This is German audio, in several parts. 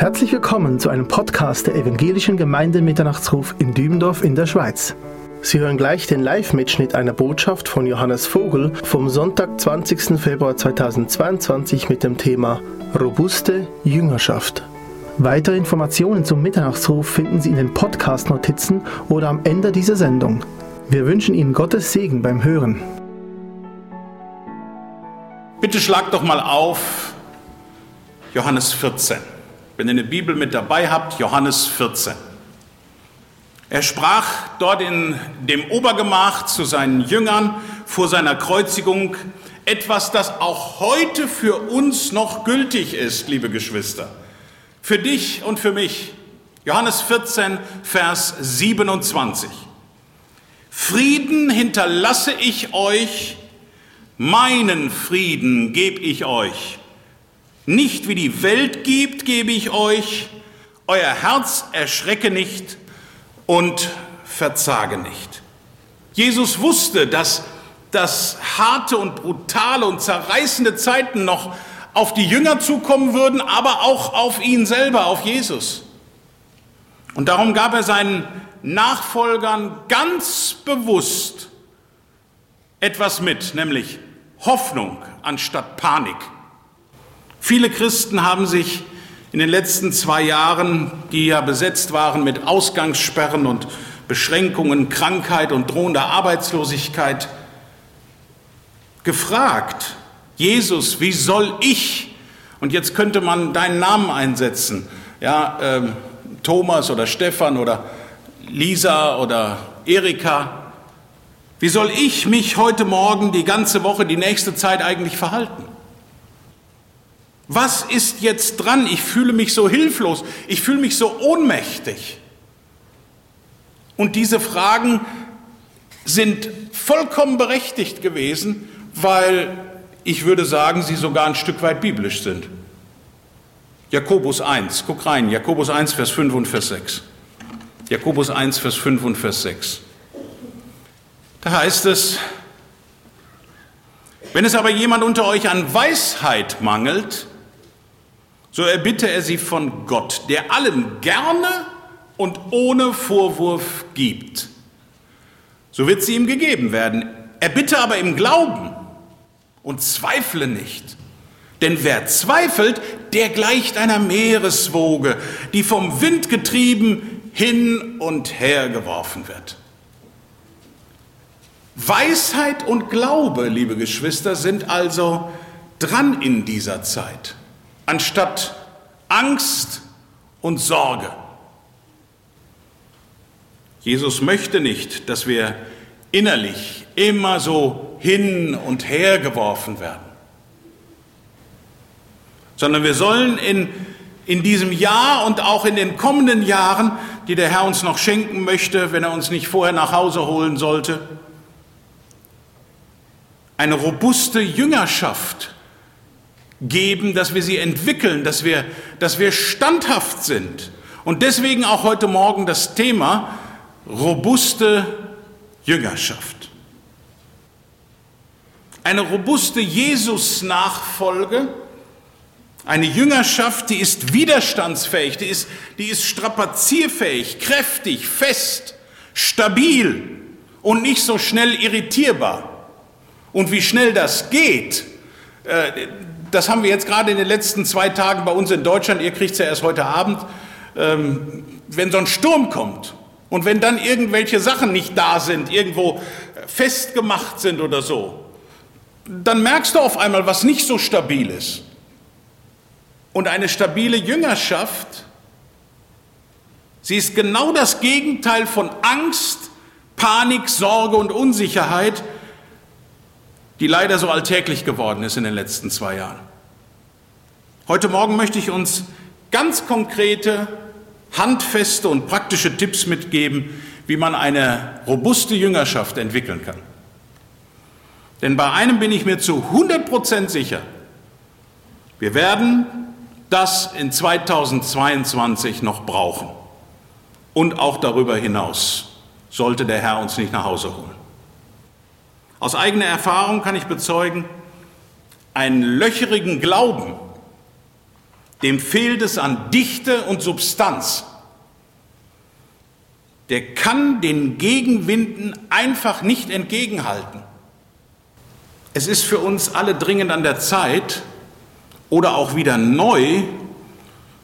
Herzlich willkommen zu einem Podcast der Evangelischen Gemeinde Mitternachtsruf in Dübendorf in der Schweiz. Sie hören gleich den Live-Mitschnitt einer Botschaft von Johannes Vogel vom Sonntag, 20. Februar 2022 mit dem Thema Robuste Jüngerschaft. Weitere Informationen zum Mitternachtsruf finden Sie in den Podcast-Notizen oder am Ende dieser Sendung. Wir wünschen Ihnen Gottes Segen beim Hören. Bitte schlag doch mal auf Johannes 14. Wenn ihr eine Bibel mit dabei habt, Johannes 14. Er sprach dort in dem Obergemach zu seinen Jüngern vor seiner Kreuzigung etwas, das auch heute für uns noch gültig ist, liebe Geschwister. Für dich und für mich. Johannes 14, Vers 27. Frieden hinterlasse ich euch, meinen Frieden gebe ich euch. Nicht wie die Welt gibt, gebe ich euch. Euer Herz erschrecke nicht und verzage nicht. Jesus wusste, dass das harte und brutale und zerreißende Zeiten noch auf die Jünger zukommen würden, aber auch auf ihn selber, auf Jesus. Und darum gab er seinen Nachfolgern ganz bewusst etwas mit, nämlich Hoffnung anstatt Panik. Viele Christen haben sich in den letzten zwei Jahren, die ja besetzt waren mit Ausgangssperren und Beschränkungen, Krankheit und drohender Arbeitslosigkeit, gefragt, Jesus, wie soll ich, und jetzt könnte man deinen Namen einsetzen, ja, äh, Thomas oder Stefan oder Lisa oder Erika, wie soll ich mich heute Morgen, die ganze Woche, die nächste Zeit eigentlich verhalten? Was ist jetzt dran? Ich fühle mich so hilflos, ich fühle mich so ohnmächtig. Und diese Fragen sind vollkommen berechtigt gewesen, weil ich würde sagen, sie sogar ein Stück weit biblisch sind. Jakobus 1, guck rein, Jakobus 1, Vers 5 und Vers 6. Jakobus 1, Vers 5 und Vers 6. Da heißt es, wenn es aber jemand unter euch an Weisheit mangelt, so erbitte er sie von Gott, der allen gerne und ohne Vorwurf gibt. So wird sie ihm gegeben werden. Er bitte aber im Glauben und zweifle nicht. Denn wer zweifelt, der gleicht einer Meereswoge, die vom Wind getrieben hin und her geworfen wird. Weisheit und Glaube, liebe Geschwister, sind also dran in dieser Zeit anstatt Angst und Sorge. Jesus möchte nicht, dass wir innerlich immer so hin und her geworfen werden, sondern wir sollen in, in diesem Jahr und auch in den kommenden Jahren, die der Herr uns noch schenken möchte, wenn er uns nicht vorher nach Hause holen sollte, eine robuste Jüngerschaft geben, dass wir sie entwickeln, dass wir, dass wir standhaft sind. Und deswegen auch heute Morgen das Thema robuste Jüngerschaft. Eine robuste Jesus-Nachfolge, eine Jüngerschaft, die ist widerstandsfähig, die ist, die ist strapazierfähig, kräftig, fest, stabil und nicht so schnell irritierbar. Und wie schnell das geht, äh, das haben wir jetzt gerade in den letzten zwei Tagen bei uns in Deutschland, ihr kriegt es ja erst heute Abend, ähm, wenn so ein Sturm kommt und wenn dann irgendwelche Sachen nicht da sind, irgendwo festgemacht sind oder so, dann merkst du auf einmal, was nicht so stabil ist. Und eine stabile Jüngerschaft, sie ist genau das Gegenteil von Angst, Panik, Sorge und Unsicherheit, die leider so alltäglich geworden ist in den letzten zwei Jahren. Heute Morgen möchte ich uns ganz konkrete, handfeste und praktische Tipps mitgeben, wie man eine robuste Jüngerschaft entwickeln kann. Denn bei einem bin ich mir zu 100 Prozent sicher, wir werden das in 2022 noch brauchen und auch darüber hinaus, sollte der Herr uns nicht nach Hause holen. Aus eigener Erfahrung kann ich bezeugen, einen löcherigen Glauben, dem fehlt es an Dichte und Substanz. Der kann den Gegenwinden einfach nicht entgegenhalten. Es ist für uns alle dringend an der Zeit oder auch wieder neu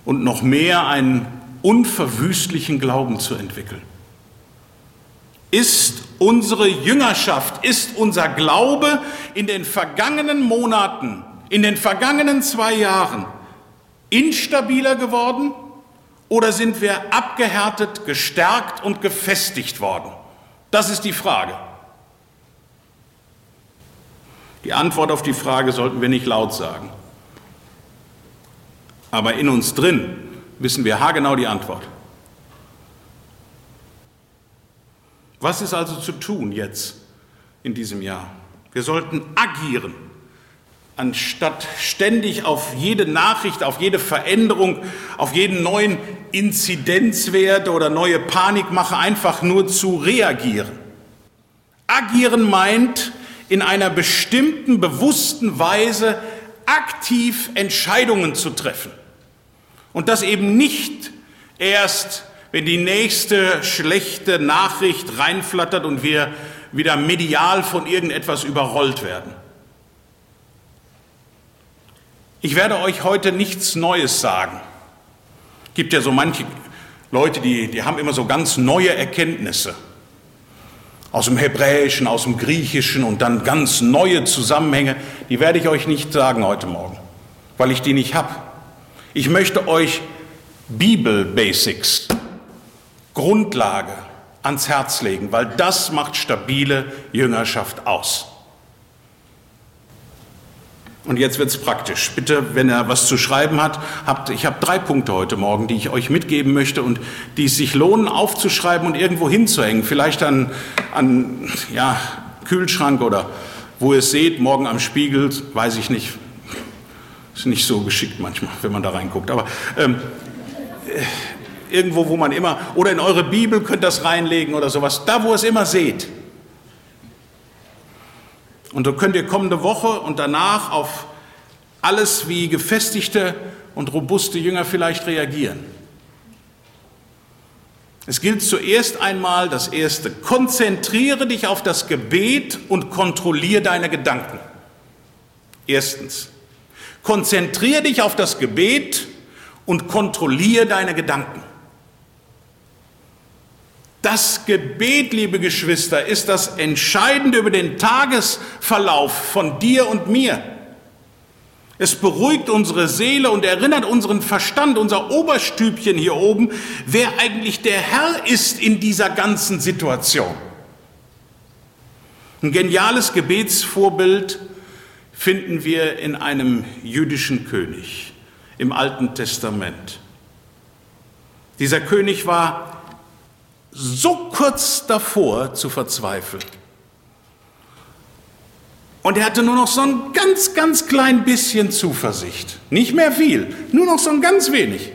und noch mehr einen unverwüstlichen Glauben zu entwickeln. Ist unsere Jüngerschaft, ist unser Glaube in den vergangenen Monaten, in den vergangenen zwei Jahren instabiler geworden oder sind wir abgehärtet, gestärkt und gefestigt worden? Das ist die Frage. Die Antwort auf die Frage sollten wir nicht laut sagen. Aber in uns drin wissen wir haargenau die Antwort. Was ist also zu tun jetzt in diesem Jahr? Wir sollten agieren, anstatt ständig auf jede Nachricht, auf jede Veränderung, auf jeden neuen Inzidenzwert oder neue Panikmache einfach nur zu reagieren. Agieren meint, in einer bestimmten, bewussten Weise aktiv Entscheidungen zu treffen. Und das eben nicht erst, wenn die nächste schlechte Nachricht reinflattert und wir wieder medial von irgendetwas überrollt werden. Ich werde euch heute nichts Neues sagen. Es gibt ja so manche Leute, die, die haben immer so ganz neue Erkenntnisse aus dem Hebräischen, aus dem Griechischen und dann ganz neue Zusammenhänge, die werde ich euch nicht sagen heute Morgen, weil ich die nicht habe. Ich möchte euch Bibel-Basics, Grundlage ans Herz legen, weil das macht stabile Jüngerschaft aus. Und jetzt wird es praktisch. Bitte, wenn er was zu schreiben hat, habt, ich habe drei Punkte heute Morgen, die ich euch mitgeben möchte und die es sich lohnen aufzuschreiben und irgendwo hinzuhängen. Vielleicht an, an ja, Kühlschrank oder wo ihr es seht, morgen am Spiegel, weiß ich nicht. Ist nicht so geschickt manchmal, wenn man da reinguckt. Aber ähm, äh, irgendwo, wo man immer, oder in eure Bibel könnt ihr das reinlegen oder sowas, da wo ihr es immer seht. Und so könnt ihr kommende Woche und danach auf alles wie gefestigte und robuste Jünger vielleicht reagieren. Es gilt zuerst einmal das Erste, konzentriere dich auf das Gebet und kontrolliere deine Gedanken. Erstens, konzentriere dich auf das Gebet und kontrolliere deine Gedanken. Das Gebet, liebe Geschwister, ist das Entscheidende über den Tagesverlauf von dir und mir. Es beruhigt unsere Seele und erinnert unseren Verstand, unser Oberstübchen hier oben, wer eigentlich der Herr ist in dieser ganzen Situation. Ein geniales Gebetsvorbild finden wir in einem jüdischen König im Alten Testament. Dieser König war so kurz davor zu verzweifeln. Und er hatte nur noch so ein ganz, ganz klein bisschen Zuversicht. Nicht mehr viel, nur noch so ein ganz wenig.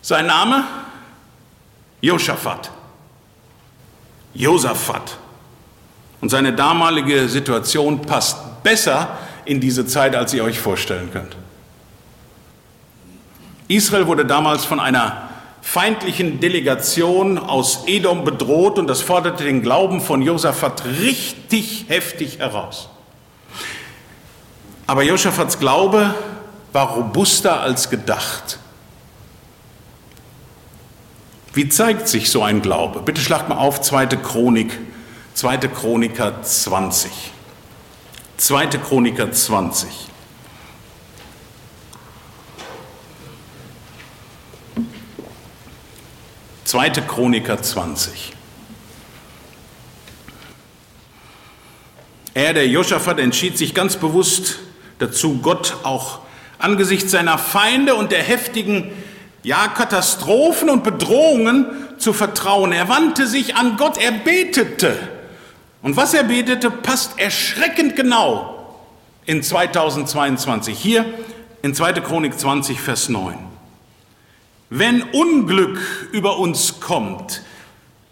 Sein Name? Josaphat. Josaphat. Und seine damalige Situation passt besser in diese Zeit, als ihr euch vorstellen könnt. Israel wurde damals von einer feindlichen Delegation aus Edom bedroht und das forderte den Glauben von Josaphat richtig heftig heraus. Aber Josaphats Glaube war robuster als gedacht. Wie zeigt sich so ein Glaube? Bitte schlagt mal auf 2. Chronik, 2. Chroniker 20. 2. Chroniker 20. 2. Chroniker 20. Er, der Josaphat, entschied sich ganz bewusst dazu, Gott auch angesichts seiner Feinde und der heftigen ja, Katastrophen und Bedrohungen zu vertrauen. Er wandte sich an Gott, er betete. Und was er betete, passt erschreckend genau in 2022. Hier in 2. Chronik 20, Vers 9. Wenn Unglück über uns kommt,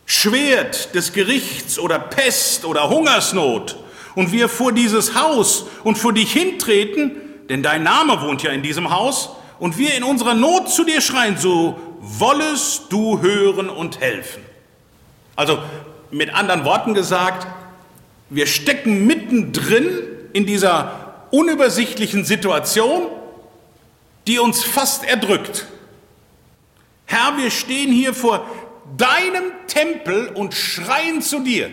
Schwert des Gerichts oder Pest oder Hungersnot und wir vor dieses Haus und vor dich hintreten, denn dein Name wohnt ja in diesem Haus, und wir in unserer Not zu dir schreien, so wollest du hören und helfen. Also mit anderen Worten gesagt, wir stecken mittendrin in dieser unübersichtlichen Situation, die uns fast erdrückt. Herr, wir stehen hier vor deinem Tempel und schreien zu dir.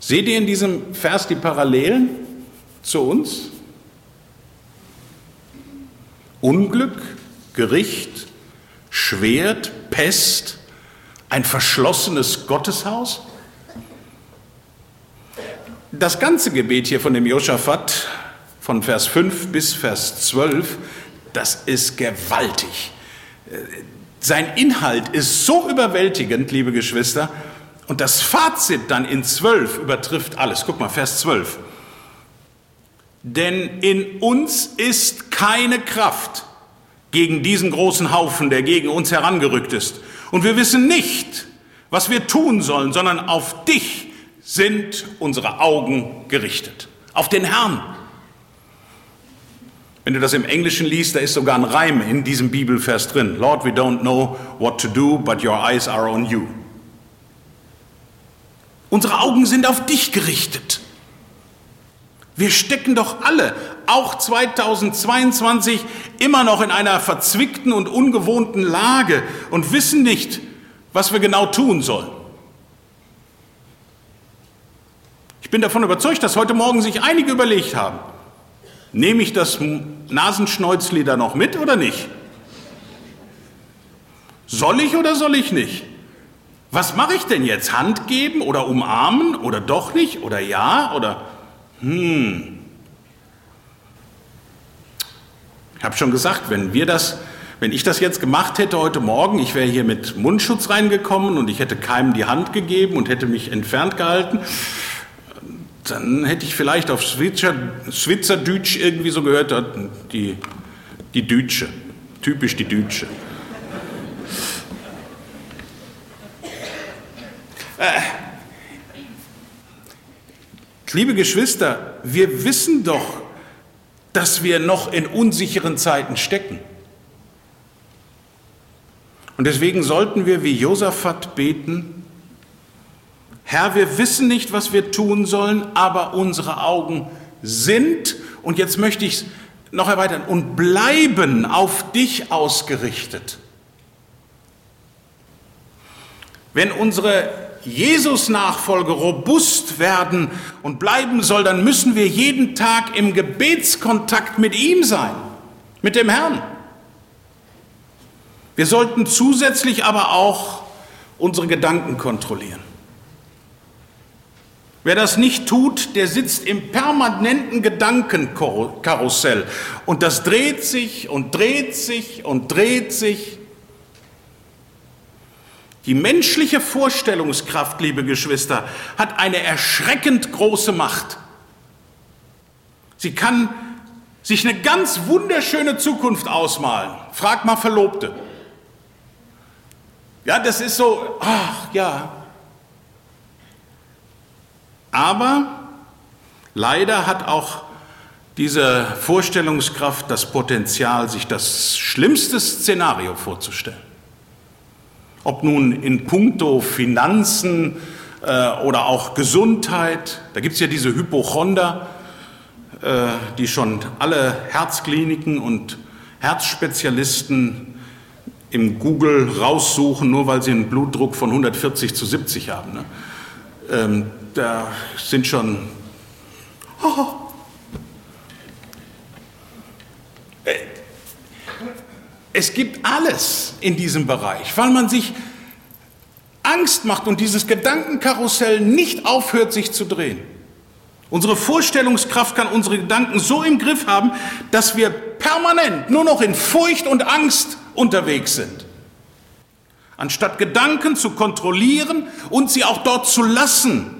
Seht ihr in diesem Vers die Parallelen zu uns? Unglück, Gericht, Schwert, Pest, ein verschlossenes Gotteshaus? Das ganze Gebet hier von dem Josaphat, von Vers 5 bis Vers 12, das ist gewaltig. Sein Inhalt ist so überwältigend, liebe Geschwister, und das Fazit dann in 12 übertrifft alles. Guck mal, Vers 12. Denn in uns ist keine Kraft gegen diesen großen Haufen, der gegen uns herangerückt ist. Und wir wissen nicht, was wir tun sollen, sondern auf dich sind unsere Augen gerichtet. Auf den Herrn. Wenn du das im Englischen liest, da ist sogar ein Reim in diesem Bibelvers drin. Lord, we don't know what to do, but your eyes are on you. Unsere Augen sind auf dich gerichtet. Wir stecken doch alle, auch 2022, immer noch in einer verzwickten und ungewohnten Lage und wissen nicht, was wir genau tun sollen. Ich bin davon überzeugt, dass heute Morgen sich einige überlegt haben, nehme ich das Nasenschnäuzli da noch mit oder nicht? Soll ich oder soll ich nicht? Was mache ich denn jetzt? Hand geben oder umarmen oder doch nicht oder ja oder hm. Ich habe schon gesagt, wenn wir das, wenn ich das jetzt gemacht hätte heute Morgen, ich wäre hier mit Mundschutz reingekommen und ich hätte keinem die Hand gegeben und hätte mich entfernt gehalten, dann hätte ich vielleicht auf Schwitzer, Schwitzerdütsch irgendwie so gehört, die, die Dütsche, typisch die Dütsche. Äh, liebe Geschwister, wir wissen doch, dass wir noch in unsicheren Zeiten stecken. Und deswegen sollten wir wie Josaphat beten, Herr, wir wissen nicht, was wir tun sollen, aber unsere Augen sind, und jetzt möchte ich es noch erweitern, und bleiben auf dich ausgerichtet. Wenn unsere Jesus-Nachfolge robust werden und bleiben soll, dann müssen wir jeden Tag im Gebetskontakt mit ihm sein, mit dem Herrn. Wir sollten zusätzlich aber auch unsere Gedanken kontrollieren. Wer das nicht tut, der sitzt im permanenten Gedankenkarussell und das dreht sich und dreht sich und dreht sich die menschliche Vorstellungskraft, liebe Geschwister, hat eine erschreckend große Macht. Sie kann sich eine ganz wunderschöne Zukunft ausmalen. Frag mal Verlobte. Ja, das ist so, ach ja. Aber leider hat auch diese Vorstellungskraft das Potenzial, sich das schlimmste Szenario vorzustellen ob nun in puncto Finanzen äh, oder auch Gesundheit. Da gibt es ja diese Hypochonder, äh, die schon alle Herzkliniken und Herzspezialisten im Google raussuchen, nur weil sie einen Blutdruck von 140 zu 70 haben. Ne? Ähm, da sind schon... Oh, Es gibt alles in diesem Bereich, weil man sich Angst macht und dieses Gedankenkarussell nicht aufhört, sich zu drehen. Unsere Vorstellungskraft kann unsere Gedanken so im Griff haben, dass wir permanent nur noch in Furcht und Angst unterwegs sind. Anstatt Gedanken zu kontrollieren und sie auch dort zu lassen,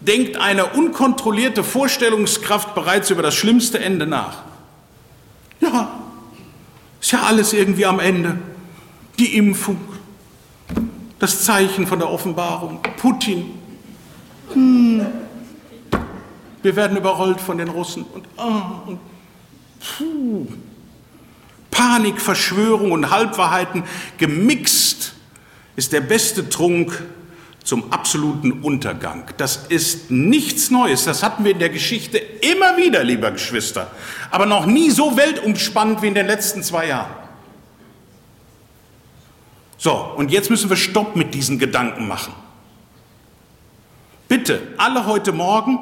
denkt eine unkontrollierte Vorstellungskraft bereits über das schlimmste Ende nach. Ja, ist ja alles irgendwie am Ende. Die Impfung, das Zeichen von der Offenbarung, Putin. Hm. Wir werden überrollt von den Russen und, oh, und puh. Panik, Verschwörung und Halbwahrheiten gemixt ist der beste Trunk zum absoluten Untergang. Das ist nichts Neues. Das hatten wir in der Geschichte immer wieder, lieber Geschwister. Aber noch nie so weltumspannend wie in den letzten zwei Jahren. So, und jetzt müssen wir Stopp mit diesen Gedanken machen. Bitte, alle heute Morgen,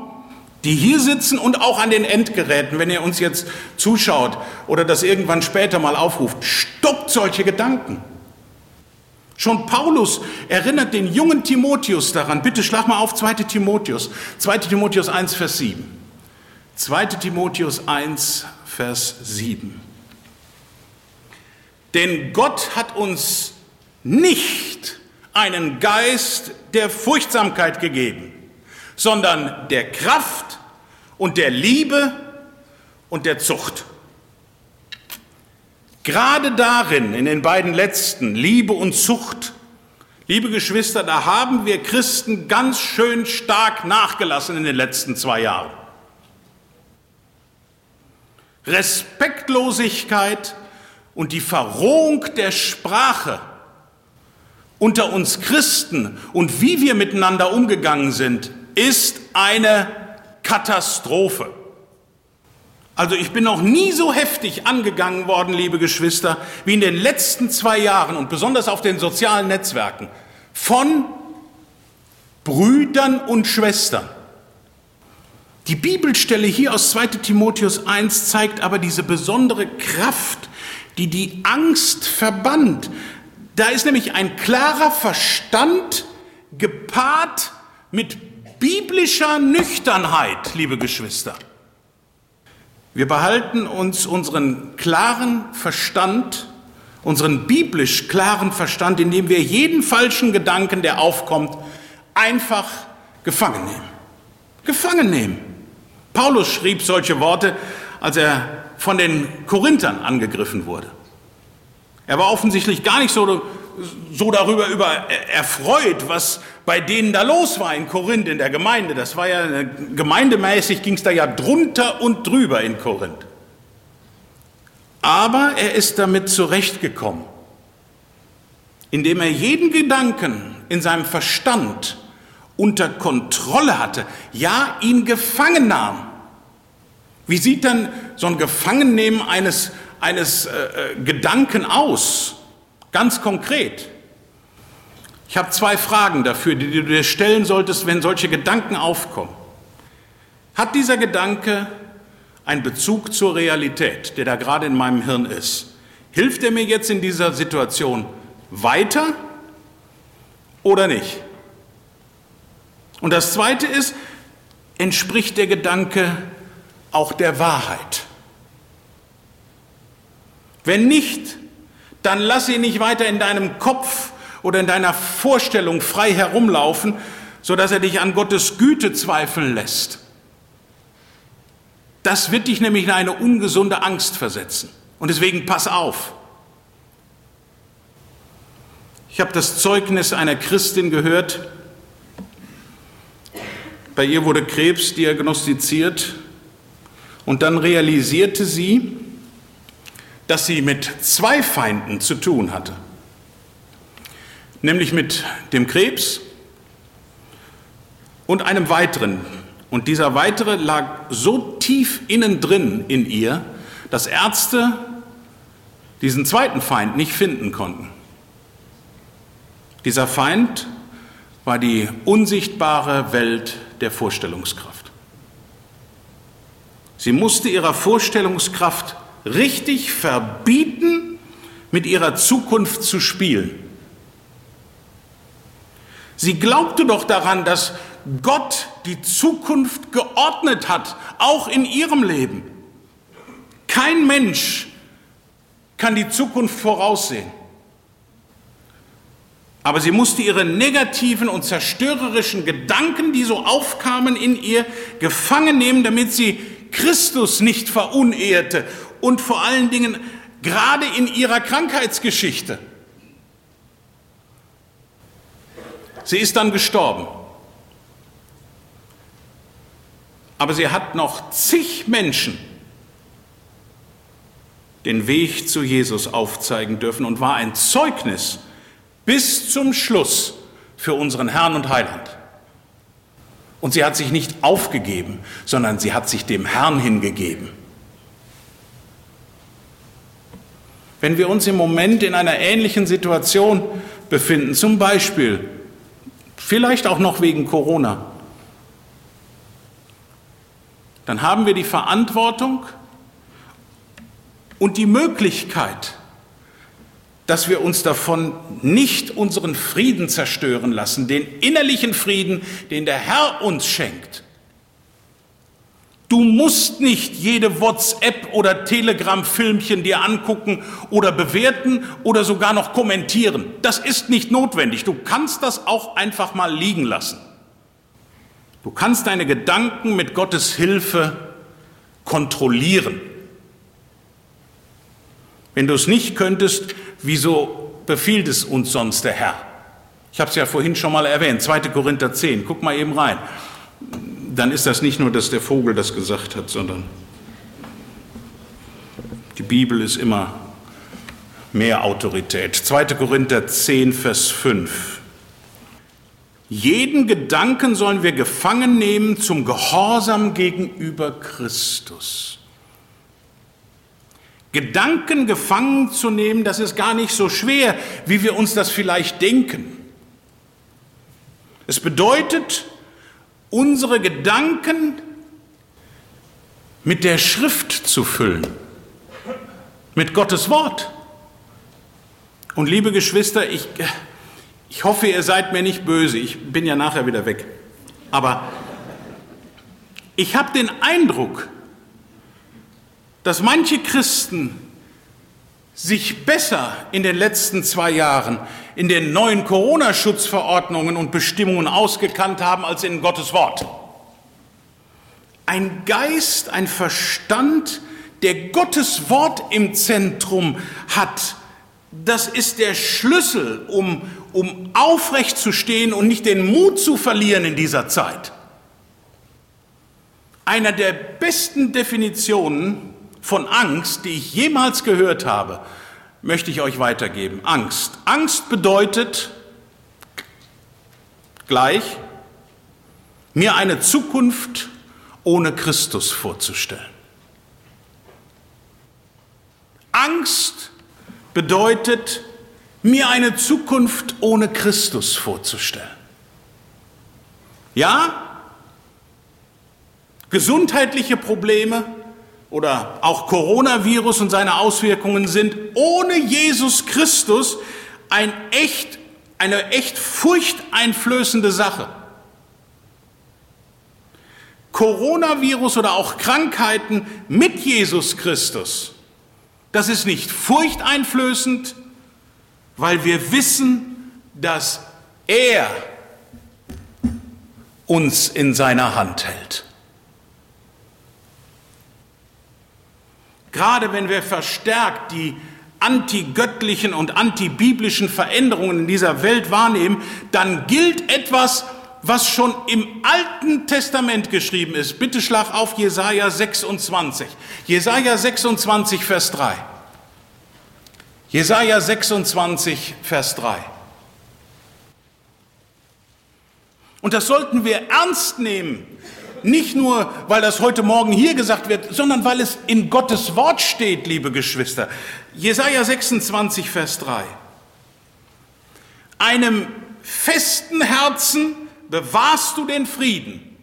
die hier sitzen und auch an den Endgeräten, wenn ihr uns jetzt zuschaut oder das irgendwann später mal aufruft, stoppt solche Gedanken. Schon Paulus erinnert den jungen Timotheus daran. Bitte schlag mal auf 2 Timotheus, 2 Timotheus 1, Vers 7. 2 Timotheus 1, Vers 7. Denn Gott hat uns nicht einen Geist der Furchtsamkeit gegeben, sondern der Kraft und der Liebe und der Zucht. Gerade darin, in den beiden letzten, Liebe und Zucht, liebe Geschwister, da haben wir Christen ganz schön stark nachgelassen in den letzten zwei Jahren. Respektlosigkeit und die Verrohung der Sprache unter uns Christen und wie wir miteinander umgegangen sind, ist eine Katastrophe. Also ich bin noch nie so heftig angegangen worden, liebe Geschwister, wie in den letzten zwei Jahren und besonders auf den sozialen Netzwerken von Brüdern und Schwestern. Die Bibelstelle hier aus 2 Timotheus 1 zeigt aber diese besondere Kraft, die die Angst verbannt. Da ist nämlich ein klarer Verstand gepaart mit biblischer Nüchternheit, liebe Geschwister. Wir behalten uns unseren klaren Verstand, unseren biblisch klaren Verstand, indem wir jeden falschen Gedanken, der aufkommt, einfach gefangen nehmen. Gefangen nehmen. Paulus schrieb solche Worte, als er von den Korinthern angegriffen wurde. Er war offensichtlich gar nicht so so darüber über erfreut, was bei denen da los war in Korinth, in der Gemeinde. Das war ja gemeindemäßig ging es da ja drunter und drüber in Korinth. Aber er ist damit zurechtgekommen, indem er jeden Gedanken in seinem Verstand unter Kontrolle hatte, ja, ihn gefangen nahm. Wie sieht dann so ein Gefangennehmen eines, eines äh, äh Gedanken aus? Ganz konkret. Ich habe zwei Fragen dafür, die du dir stellen solltest, wenn solche Gedanken aufkommen. Hat dieser Gedanke einen Bezug zur Realität, der da gerade in meinem Hirn ist? Hilft er mir jetzt in dieser Situation weiter oder nicht? Und das Zweite ist, entspricht der Gedanke auch der Wahrheit? Wenn nicht, dann lass ihn nicht weiter in deinem Kopf oder in deiner Vorstellung frei herumlaufen, sodass er dich an Gottes Güte zweifeln lässt. Das wird dich nämlich in eine ungesunde Angst versetzen. Und deswegen pass auf. Ich habe das Zeugnis einer Christin gehört. Bei ihr wurde Krebs diagnostiziert und dann realisierte sie, dass sie mit zwei Feinden zu tun hatte, nämlich mit dem Krebs und einem weiteren. Und dieser weitere lag so tief innen drin in ihr, dass Ärzte diesen zweiten Feind nicht finden konnten. Dieser Feind war die unsichtbare Welt der Vorstellungskraft. Sie musste ihrer Vorstellungskraft richtig verbieten, mit ihrer Zukunft zu spielen. Sie glaubte doch daran, dass Gott die Zukunft geordnet hat, auch in ihrem Leben. Kein Mensch kann die Zukunft voraussehen. Aber sie musste ihre negativen und zerstörerischen Gedanken, die so aufkamen in ihr, gefangen nehmen, damit sie Christus nicht verunehrte und vor allen Dingen gerade in ihrer Krankheitsgeschichte. Sie ist dann gestorben. Aber sie hat noch zig Menschen den Weg zu Jesus aufzeigen dürfen und war ein Zeugnis bis zum Schluss für unseren Herrn und Heiland. Und sie hat sich nicht aufgegeben, sondern sie hat sich dem Herrn hingegeben. Wenn wir uns im Moment in einer ähnlichen Situation befinden, zum Beispiel, vielleicht auch noch wegen Corona, dann haben wir die Verantwortung und die Möglichkeit, dass wir uns davon nicht unseren Frieden zerstören lassen, den innerlichen Frieden, den der Herr uns schenkt. Du musst nicht jede WhatsApp oder Telegram-Filmchen dir angucken oder bewerten oder sogar noch kommentieren. Das ist nicht notwendig. Du kannst das auch einfach mal liegen lassen. Du kannst deine Gedanken mit Gottes Hilfe kontrollieren. Wenn du es nicht könntest, wieso befiehlt es uns sonst der Herr? Ich habe es ja vorhin schon mal erwähnt, 2. Korinther 10, guck mal eben rein dann ist das nicht nur, dass der Vogel das gesagt hat, sondern die Bibel ist immer mehr Autorität. 2. Korinther 10, Vers 5. Jeden Gedanken sollen wir gefangen nehmen zum Gehorsam gegenüber Christus. Gedanken gefangen zu nehmen, das ist gar nicht so schwer, wie wir uns das vielleicht denken. Es bedeutet, unsere Gedanken mit der Schrift zu füllen, mit Gottes Wort. Und liebe Geschwister, ich, ich hoffe, ihr seid mir nicht böse, ich bin ja nachher wieder weg. Aber ich habe den Eindruck, dass manche Christen sich besser in den letzten zwei Jahren in den neuen Corona-Schutzverordnungen und Bestimmungen ausgekannt haben als in Gottes Wort. Ein Geist, ein Verstand, der Gottes Wort im Zentrum hat, das ist der Schlüssel, um, um aufrecht zu stehen und nicht den Mut zu verlieren in dieser Zeit. Einer der besten Definitionen von Angst, die ich jemals gehört habe, möchte ich euch weitergeben. Angst. Angst bedeutet gleich, mir eine Zukunft ohne Christus vorzustellen. Angst bedeutet, mir eine Zukunft ohne Christus vorzustellen. Ja, gesundheitliche Probleme, oder auch Coronavirus und seine Auswirkungen sind ohne Jesus Christus ein echt, eine echt furchteinflößende Sache. Coronavirus oder auch Krankheiten mit Jesus Christus, das ist nicht furchteinflößend, weil wir wissen, dass er uns in seiner Hand hält. Gerade wenn wir verstärkt die antigöttlichen und antibiblischen Veränderungen in dieser Welt wahrnehmen, dann gilt etwas, was schon im Alten Testament geschrieben ist. Bitte schlag auf Jesaja 26. Jesaja 26, Vers 3. Jesaja 26, Vers 3. Und das sollten wir ernst nehmen, nicht nur, weil das heute Morgen hier gesagt wird, sondern weil es in Gottes Wort steht, liebe Geschwister. Jesaja 26, Vers 3. Einem festen Herzen bewahrst du den Frieden.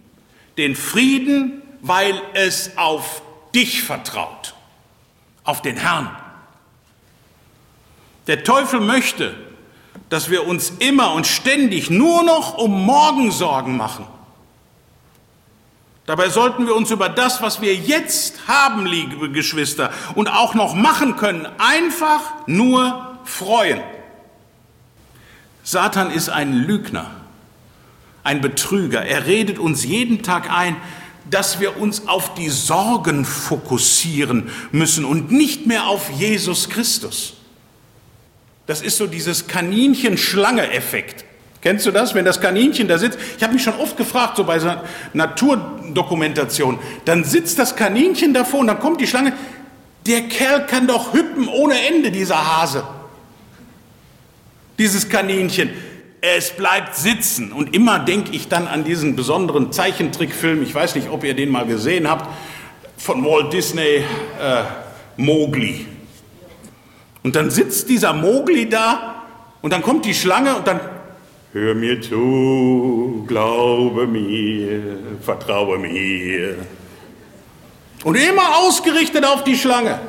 Den Frieden, weil es auf dich vertraut. Auf den Herrn. Der Teufel möchte, dass wir uns immer und ständig nur noch um morgen Sorgen machen. Dabei sollten wir uns über das, was wir jetzt haben, liebe Geschwister, und auch noch machen können, einfach nur freuen. Satan ist ein Lügner, ein Betrüger. Er redet uns jeden Tag ein, dass wir uns auf die Sorgen fokussieren müssen und nicht mehr auf Jesus Christus. Das ist so dieses Kaninchen-Schlange-Effekt. Kennst du das, wenn das Kaninchen da sitzt? Ich habe mich schon oft gefragt, so bei so einer Naturdokumentation, dann sitzt das Kaninchen davor und dann kommt die Schlange. Der Kerl kann doch hüppen ohne Ende, dieser Hase. Dieses Kaninchen. Es bleibt sitzen. Und immer denke ich dann an diesen besonderen Zeichentrickfilm, ich weiß nicht, ob ihr den mal gesehen habt, von Walt Disney, äh, Mowgli. Und dann sitzt dieser Mowgli da und dann kommt die Schlange und dann Hör mir zu, glaube mir, vertraue mir. Und immer ausgerichtet auf die Schlange.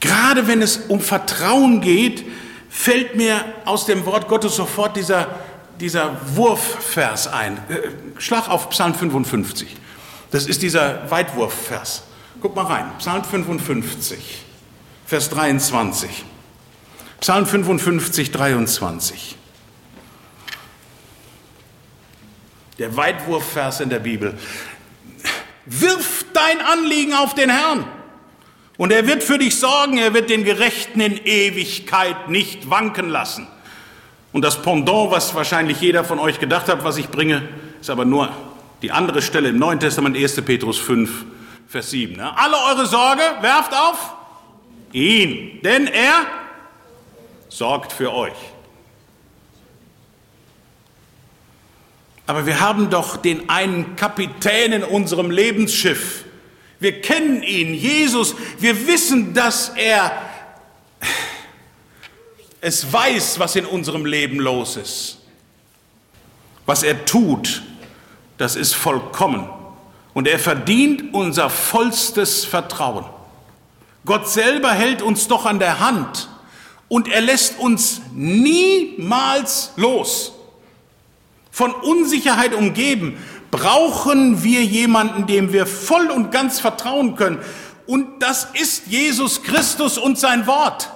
Gerade wenn es um Vertrauen geht, fällt mir aus dem Wort Gottes sofort dieser, dieser Wurfvers ein. Äh, Schlag auf Psalm 55. Das ist dieser Weitwurfvers. Guck mal rein. Psalm 55, Vers 23. Psalm 55, 23. Der Weitwurfvers in der Bibel. Wirf dein Anliegen auf den Herrn. Und er wird für dich sorgen, er wird den Gerechten in Ewigkeit nicht wanken lassen. Und das Pendant, was wahrscheinlich jeder von euch gedacht hat, was ich bringe, ist aber nur die andere Stelle im Neuen Testament, 1. Petrus 5, Vers 7. Ne? Alle eure Sorge werft auf ihn, denn er sorgt für euch. Aber wir haben doch den einen Kapitän in unserem Lebensschiff. Wir kennen ihn, Jesus. Wir wissen, dass er es weiß, was in unserem Leben los ist. Was er tut, das ist vollkommen. Und er verdient unser vollstes Vertrauen. Gott selber hält uns doch an der Hand und er lässt uns niemals los von Unsicherheit umgeben, brauchen wir jemanden, dem wir voll und ganz vertrauen können. Und das ist Jesus Christus und sein Wort.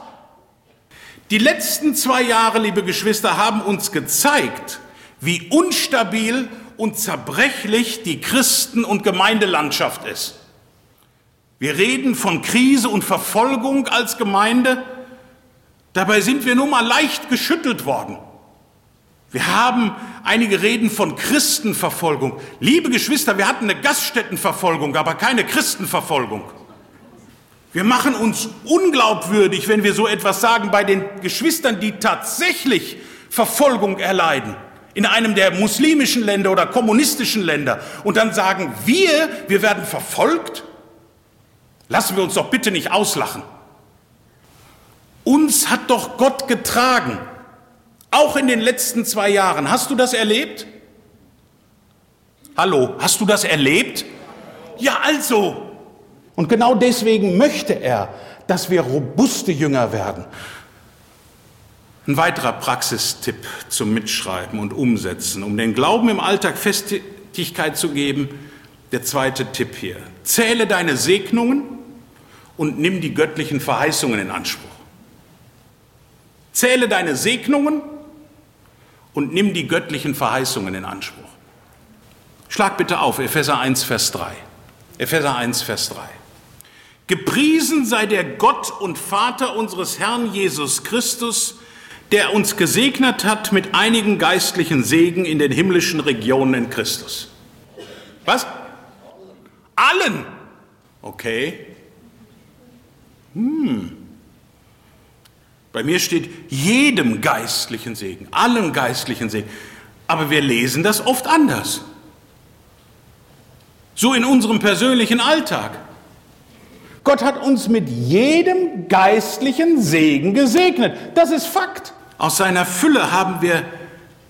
Die letzten zwei Jahre, liebe Geschwister, haben uns gezeigt, wie unstabil und zerbrechlich die Christen- und Gemeindelandschaft ist. Wir reden von Krise und Verfolgung als Gemeinde. Dabei sind wir nun mal leicht geschüttelt worden. Wir haben einige reden von Christenverfolgung. Liebe Geschwister, wir hatten eine Gaststättenverfolgung, aber keine Christenverfolgung. Wir machen uns unglaubwürdig, wenn wir so etwas sagen bei den Geschwistern, die tatsächlich Verfolgung erleiden in einem der muslimischen Länder oder kommunistischen Länder und dann sagen wir, wir werden verfolgt. Lassen wir uns doch bitte nicht auslachen. Uns hat doch Gott getragen. Auch in den letzten zwei Jahren. Hast du das erlebt? Hallo, hast du das erlebt? Ja, also. Und genau deswegen möchte er, dass wir robuste Jünger werden. Ein weiterer Praxistipp zum Mitschreiben und Umsetzen, um den Glauben im Alltag Festigkeit zu geben. Der zweite Tipp hier. Zähle deine Segnungen und nimm die göttlichen Verheißungen in Anspruch. Zähle deine Segnungen und nimm die göttlichen Verheißungen in Anspruch. Schlag bitte auf, Epheser 1, Vers 3. Epheser 1, Vers 3. Gepriesen sei der Gott und Vater unseres Herrn Jesus Christus, der uns gesegnet hat mit einigen geistlichen Segen in den himmlischen Regionen in Christus. Was? Allen. Okay. Hm. Bei mir steht jedem geistlichen Segen, allen geistlichen Segen. Aber wir lesen das oft anders. So in unserem persönlichen Alltag. Gott hat uns mit jedem geistlichen Segen gesegnet. Das ist Fakt. Aus seiner Fülle haben wir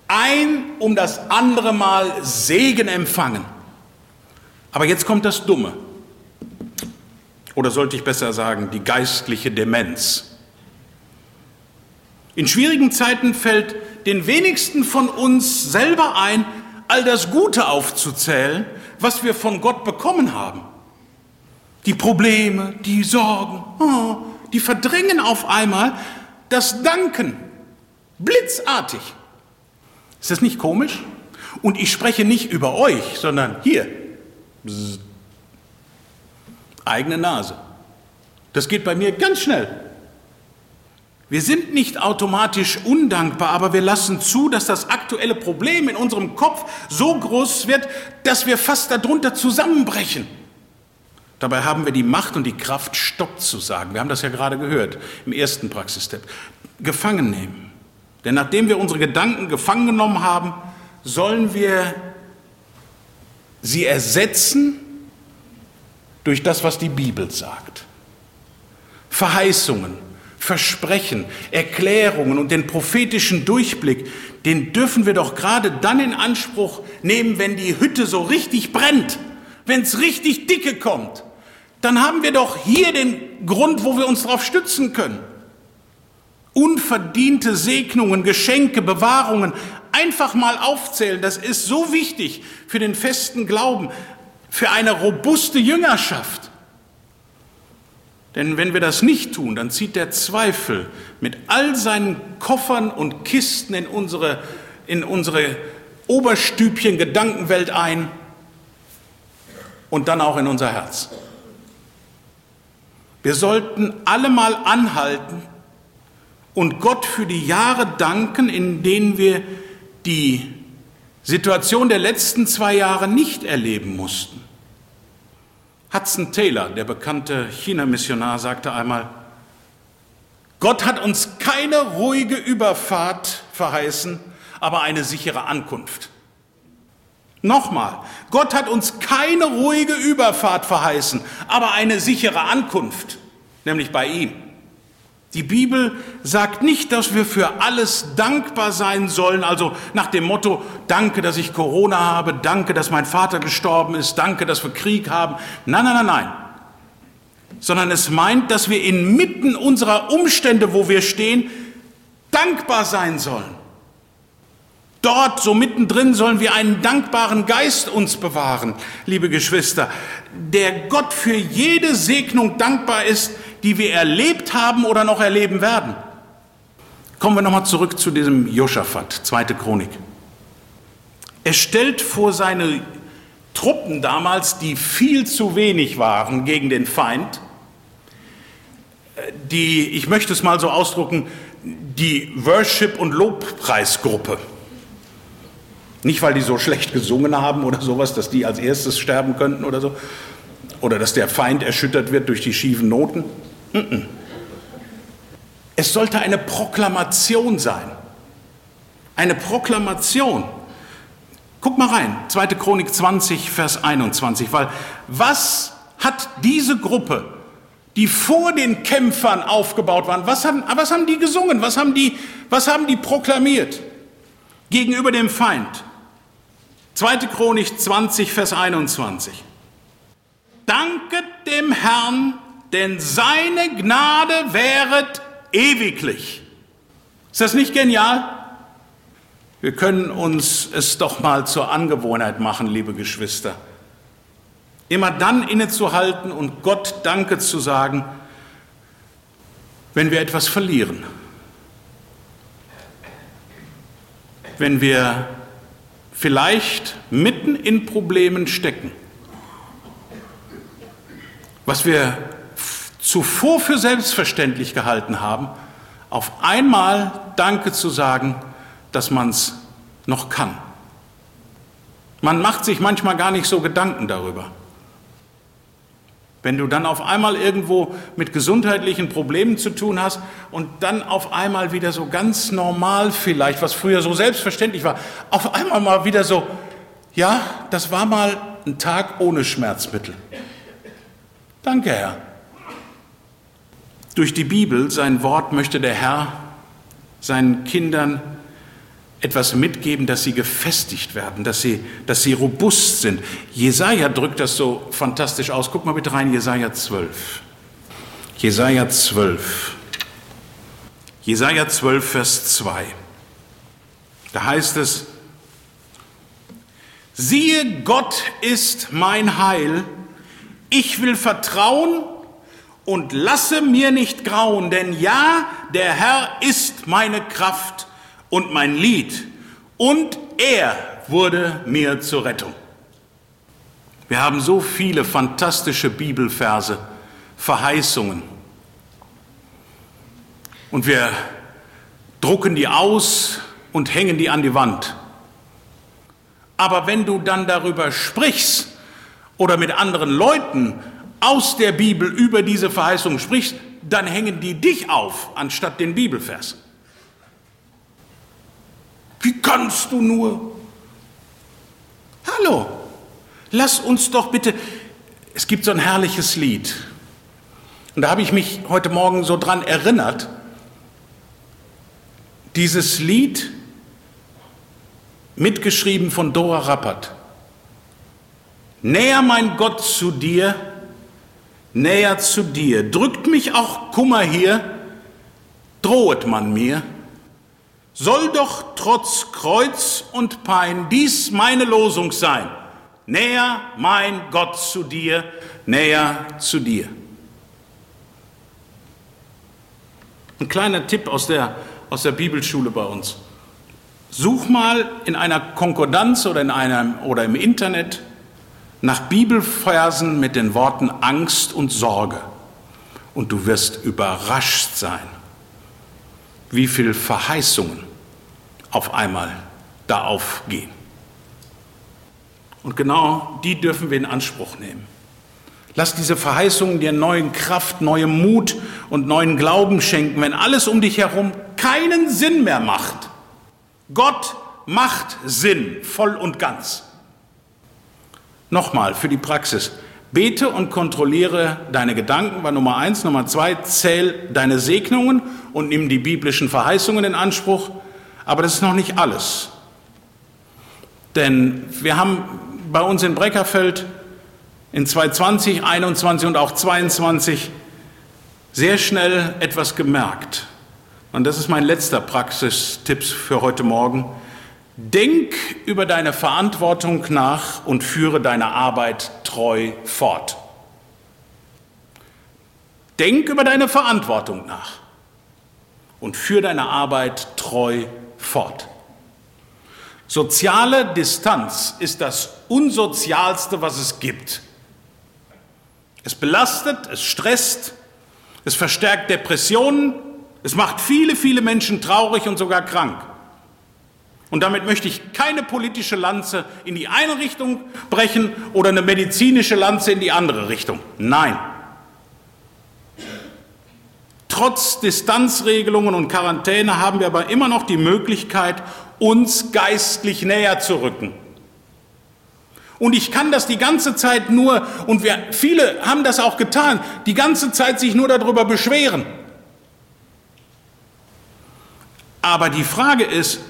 ein um das andere Mal Segen empfangen. Aber jetzt kommt das Dumme. Oder sollte ich besser sagen, die geistliche Demenz. In schwierigen Zeiten fällt den wenigsten von uns selber ein, all das Gute aufzuzählen, was wir von Gott bekommen haben. Die Probleme, die Sorgen, oh, die verdrängen auf einmal das Danken. Blitzartig. Ist das nicht komisch? Und ich spreche nicht über euch, sondern hier. Bzz. Eigene Nase. Das geht bei mir ganz schnell. Wir sind nicht automatisch undankbar, aber wir lassen zu, dass das aktuelle Problem in unserem Kopf so groß wird, dass wir fast darunter zusammenbrechen. Dabei haben wir die Macht und die Kraft, Stopp zu sagen. Wir haben das ja gerade gehört im ersten Praxistep. Gefangen nehmen. Denn nachdem wir unsere Gedanken gefangen genommen haben, sollen wir sie ersetzen durch das, was die Bibel sagt. Verheißungen, Versprechen, Erklärungen und den prophetischen Durchblick, den dürfen wir doch gerade dann in Anspruch nehmen, wenn die Hütte so richtig brennt, wenn es richtig dicke kommt. Dann haben wir doch hier den Grund, wo wir uns darauf stützen können. Unverdiente Segnungen, Geschenke, Bewahrungen, einfach mal aufzählen, das ist so wichtig für den festen Glauben, für eine robuste Jüngerschaft. Denn wenn wir das nicht tun, dann zieht der Zweifel mit all seinen Koffern und Kisten in unsere, in unsere Oberstübchen Gedankenwelt ein und dann auch in unser Herz. Wir sollten alle mal anhalten und Gott für die Jahre danken, in denen wir die Situation der letzten zwei Jahre nicht erleben mussten. Hudson Taylor, der bekannte China-Missionar, sagte einmal, Gott hat uns keine ruhige Überfahrt verheißen, aber eine sichere Ankunft. Nochmal, Gott hat uns keine ruhige Überfahrt verheißen, aber eine sichere Ankunft, nämlich bei ihm. Die Bibel sagt nicht, dass wir für alles dankbar sein sollen, also nach dem Motto, danke, dass ich Corona habe, danke, dass mein Vater gestorben ist, danke, dass wir Krieg haben. Nein, nein, nein, nein. Sondern es meint, dass wir inmitten unserer Umstände, wo wir stehen, dankbar sein sollen. Dort, so mittendrin, sollen wir einen dankbaren Geist uns bewahren, liebe Geschwister, der Gott für jede Segnung dankbar ist, die wir erlebt haben oder noch erleben werden. Kommen wir nochmal zurück zu diesem Josaphat, zweite Chronik. Er stellt vor seine Truppen damals, die viel zu wenig waren gegen den Feind, die, ich möchte es mal so ausdrucken, die Worship- und Lobpreisgruppe. Nicht, weil die so schlecht gesungen haben oder sowas, dass die als erstes sterben könnten oder so. Oder dass der Feind erschüttert wird durch die schiefen Noten. Es sollte eine Proklamation sein. Eine Proklamation. Guck mal rein, 2. Chronik 20, Vers 21, weil was hat diese Gruppe, die vor den Kämpfern aufgebaut waren, was haben, was haben die gesungen, was haben die, was haben die proklamiert gegenüber dem Feind? 2. Chronik 20, Vers 21. Danket dem Herrn, denn seine Gnade wäret ewiglich. Ist das nicht genial? Wir können uns es doch mal zur Angewohnheit machen, liebe Geschwister. Immer dann innezuhalten und Gott Danke zu sagen, wenn wir etwas verlieren. Wenn wir vielleicht mitten in Problemen stecken. Was wir zuvor für selbstverständlich gehalten haben, auf einmal Danke zu sagen, dass man es noch kann. Man macht sich manchmal gar nicht so Gedanken darüber. Wenn du dann auf einmal irgendwo mit gesundheitlichen Problemen zu tun hast und dann auf einmal wieder so ganz normal vielleicht, was früher so selbstverständlich war, auf einmal mal wieder so, ja, das war mal ein Tag ohne Schmerzmittel. Danke, Herr. Durch die Bibel, sein Wort, möchte der Herr seinen Kindern etwas mitgeben, dass sie gefestigt werden, dass sie, dass sie robust sind. Jesaja drückt das so fantastisch aus. Guck mal bitte rein, Jesaja 12. Jesaja 12. Jesaja 12, Vers 2. Da heißt es, siehe, Gott ist mein Heil. Ich will vertrauen und lasse mir nicht grauen, denn ja, der Herr ist meine Kraft und mein Lied, und er wurde mir zur Rettung. Wir haben so viele fantastische Bibelverse, Verheißungen. und wir drucken die aus und hängen die an die Wand. Aber wenn du dann darüber sprichst oder mit anderen Leuten aus der Bibel über diese Verheißung sprichst, dann hängen die dich auf anstatt den Bibelvers. Wie kannst du nur? Hallo, lass uns doch bitte, es gibt so ein herrliches Lied. Und da habe ich mich heute Morgen so dran erinnert. Dieses Lied, mitgeschrieben von Dora Rappert. Näher mein Gott zu dir, näher zu dir. Drückt mich auch Kummer hier, drohet man mir. Soll doch trotz Kreuz und Pein dies meine Losung sein. Näher mein Gott zu dir, näher zu dir. Ein kleiner Tipp aus der, aus der Bibelschule bei uns. Such mal in einer Konkordanz oder, in einem, oder im Internet nach Bibelversen mit den Worten Angst und Sorge. Und du wirst überrascht sein, wie viele Verheißungen auf einmal da aufgehen. Und genau die dürfen wir in Anspruch nehmen. Lass diese Verheißungen dir neuen Kraft, neue Mut und neuen Glauben schenken, wenn alles um dich herum keinen Sinn mehr macht. Gott macht Sinn voll und ganz. Nochmal für die Praxis. Bete und kontrolliere deine Gedanken war Nummer eins. Nummer zwei, zähl deine Segnungen und nimm die biblischen Verheißungen in Anspruch. Aber das ist noch nicht alles. Denn wir haben bei uns in Breckerfeld in 2020, 21 und auch 22 sehr schnell etwas gemerkt. Und das ist mein letzter Praxistipp für heute Morgen. Denk über deine Verantwortung nach und führe deine Arbeit treu fort. Denk über deine Verantwortung nach und führe deine Arbeit treu fort. Soziale Distanz ist das Unsozialste, was es gibt. Es belastet, es stresst, es verstärkt Depressionen, es macht viele, viele Menschen traurig und sogar krank. Und damit möchte ich keine politische Lanze in die eine Richtung brechen oder eine medizinische Lanze in die andere Richtung. Nein. Trotz Distanzregelungen und Quarantäne haben wir aber immer noch die Möglichkeit, uns geistlich näher zu rücken. Und ich kann das die ganze Zeit nur, und wir, viele haben das auch getan, die ganze Zeit sich nur darüber beschweren. Aber die Frage ist,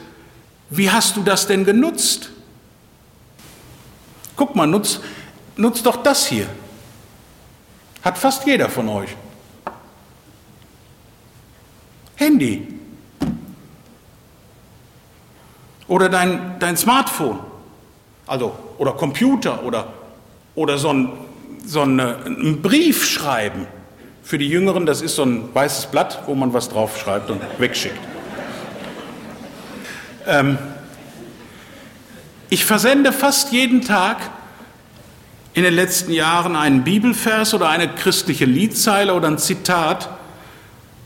wie hast du das denn genutzt? Guck mal, nutz, nutz doch das hier. Hat fast jeder von euch. Handy. Oder dein, dein Smartphone. Also, oder Computer oder, oder so, ein, so ein, ein Brief schreiben. Für die Jüngeren, das ist so ein weißes Blatt, wo man was drauf schreibt und wegschickt. Ähm, ich versende fast jeden Tag in den letzten Jahren einen Bibelvers oder eine christliche Liedzeile oder ein Zitat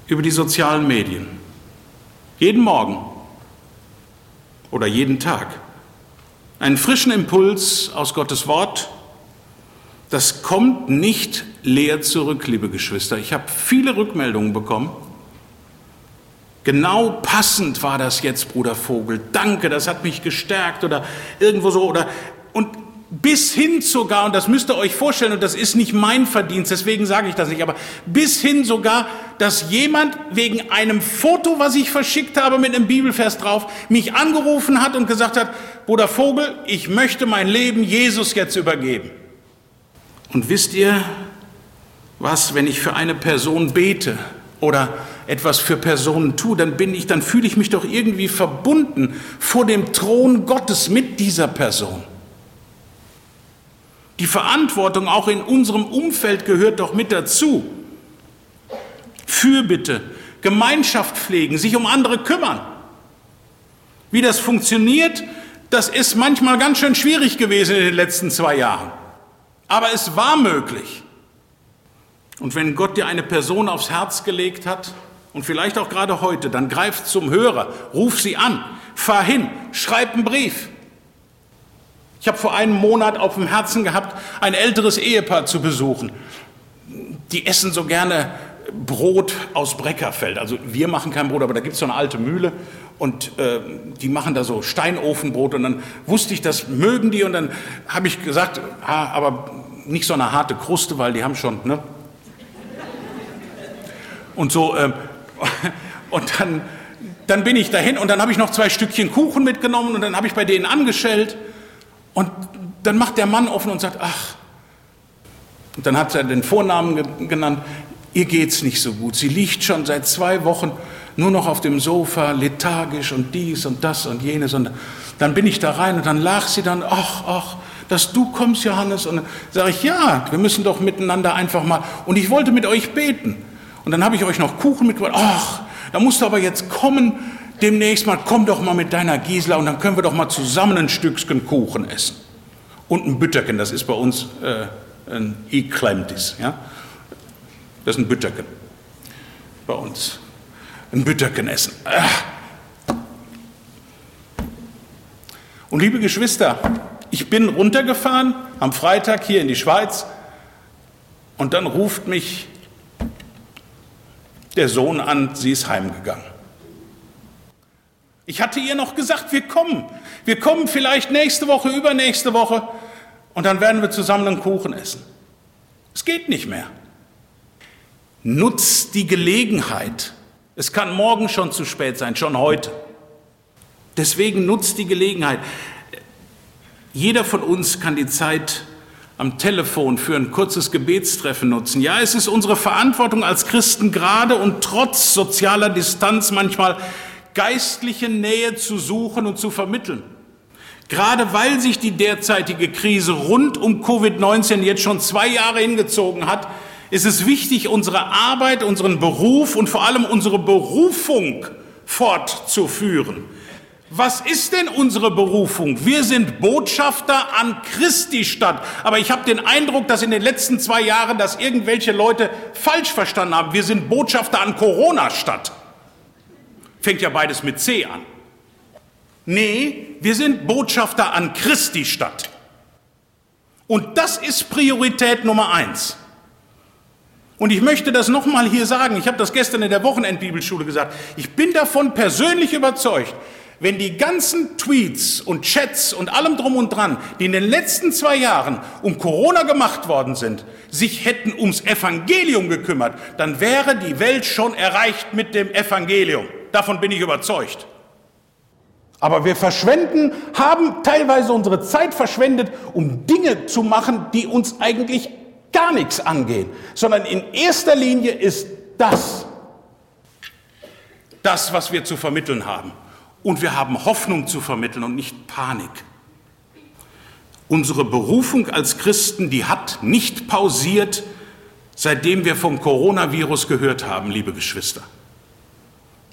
über die sozialen Medien. Jeden Morgen oder jeden Tag einen frischen Impuls aus Gottes Wort. Das kommt nicht leer zurück, liebe Geschwister. Ich habe viele Rückmeldungen bekommen. Genau passend war das jetzt, Bruder Vogel. Danke, das hat mich gestärkt oder irgendwo so oder und bis hin sogar, und das müsst ihr euch vorstellen, und das ist nicht mein Verdienst, deswegen sage ich das nicht, aber bis hin sogar, dass jemand wegen einem Foto, was ich verschickt habe mit einem Bibelvers drauf, mich angerufen hat und gesagt hat, Bruder Vogel, ich möchte mein Leben Jesus jetzt übergeben. Und wisst ihr, was, wenn ich für eine Person bete oder etwas für Personen tue, dann bin ich, dann fühle ich mich doch irgendwie verbunden vor dem Thron Gottes mit dieser Person. Die Verantwortung auch in unserem Umfeld gehört doch mit dazu. Fürbitte, Gemeinschaft pflegen, sich um andere kümmern. Wie das funktioniert, das ist manchmal ganz schön schwierig gewesen in den letzten zwei Jahren. Aber es war möglich. Und wenn Gott dir eine Person aufs Herz gelegt hat und vielleicht auch gerade heute, dann greif zum Hörer, ruf sie an, fahr hin, schreib einen Brief. Ich habe vor einem Monat auf dem Herzen gehabt, ein älteres Ehepaar zu besuchen. Die essen so gerne Brot aus Breckerfeld. Also wir machen kein Brot, aber da gibt es so eine alte Mühle und äh, die machen da so Steinofenbrot und dann wusste ich, das mögen die und dann habe ich gesagt, ah, aber nicht so eine harte Kruste, weil die haben schon, ne? Und so, äh, und dann, dann bin ich dahin und dann habe ich noch zwei Stückchen Kuchen mitgenommen und dann habe ich bei denen angestellt und dann macht der Mann offen und sagt, ach, und dann hat er den Vornamen genannt, ihr geht's nicht so gut. Sie liegt schon seit zwei Wochen nur noch auf dem Sofa, lethargisch und dies und das und jenes. Und dann bin ich da rein und dann lag sie dann, ach, ach, dass du kommst, Johannes. Und dann sage ich, ja, wir müssen doch miteinander einfach mal. Und ich wollte mit euch beten. Und dann habe ich euch noch Kuchen mitgebracht. Ach, da musst du aber jetzt kommen, demnächst mal, komm doch mal mit deiner Gisela und dann können wir doch mal zusammen ein Stückchen Kuchen essen. Und ein Bütterchen, das ist bei uns äh, ein Eklemptis, ja. Das ist ein Bütterchen bei uns ein Bütterchen essen. Und liebe Geschwister, ich bin runtergefahren am Freitag hier in die Schweiz und dann ruft mich der Sohn an, sie ist heimgegangen. Ich hatte ihr noch gesagt, wir kommen. Wir kommen vielleicht nächste Woche, übernächste Woche und dann werden wir zusammen einen Kuchen essen. Es geht nicht mehr. Nutzt die Gelegenheit, es kann morgen schon zu spät sein, schon heute. Deswegen nutzt die Gelegenheit. Jeder von uns kann die Zeit am Telefon für ein kurzes Gebetstreffen nutzen. Ja, es ist unsere Verantwortung als Christen gerade und trotz sozialer Distanz manchmal geistliche Nähe zu suchen und zu vermitteln. Gerade weil sich die derzeitige Krise rund um Covid-19 jetzt schon zwei Jahre hingezogen hat, ist es wichtig, unsere Arbeit, unseren Beruf und vor allem unsere Berufung fortzuführen. Was ist denn unsere Berufung? Wir sind Botschafter an Christi Stadt. Aber ich habe den Eindruck, dass in den letzten zwei Jahren das irgendwelche Leute falsch verstanden haben. Wir sind Botschafter an Corona Stadt. Fängt ja beides mit C an. Nee, wir sind Botschafter an Christi Stadt. Und das ist Priorität Nummer eins. Und ich möchte das nochmal hier sagen, ich habe das gestern in der Wochenendbibelschule gesagt, ich bin davon persönlich überzeugt, wenn die ganzen Tweets und Chats und allem drum und dran, die in den letzten zwei Jahren um Corona gemacht worden sind, sich hätten ums Evangelium gekümmert, dann wäre die Welt schon erreicht mit dem Evangelium. Davon bin ich überzeugt. Aber wir verschwenden, haben teilweise unsere Zeit verschwendet, um Dinge zu machen, die uns eigentlich gar nichts angehen, sondern in erster Linie ist das, das, was wir zu vermitteln haben. Und wir haben Hoffnung zu vermitteln und nicht Panik. Unsere Berufung als Christen, die hat nicht pausiert, seitdem wir vom Coronavirus gehört haben, liebe Geschwister.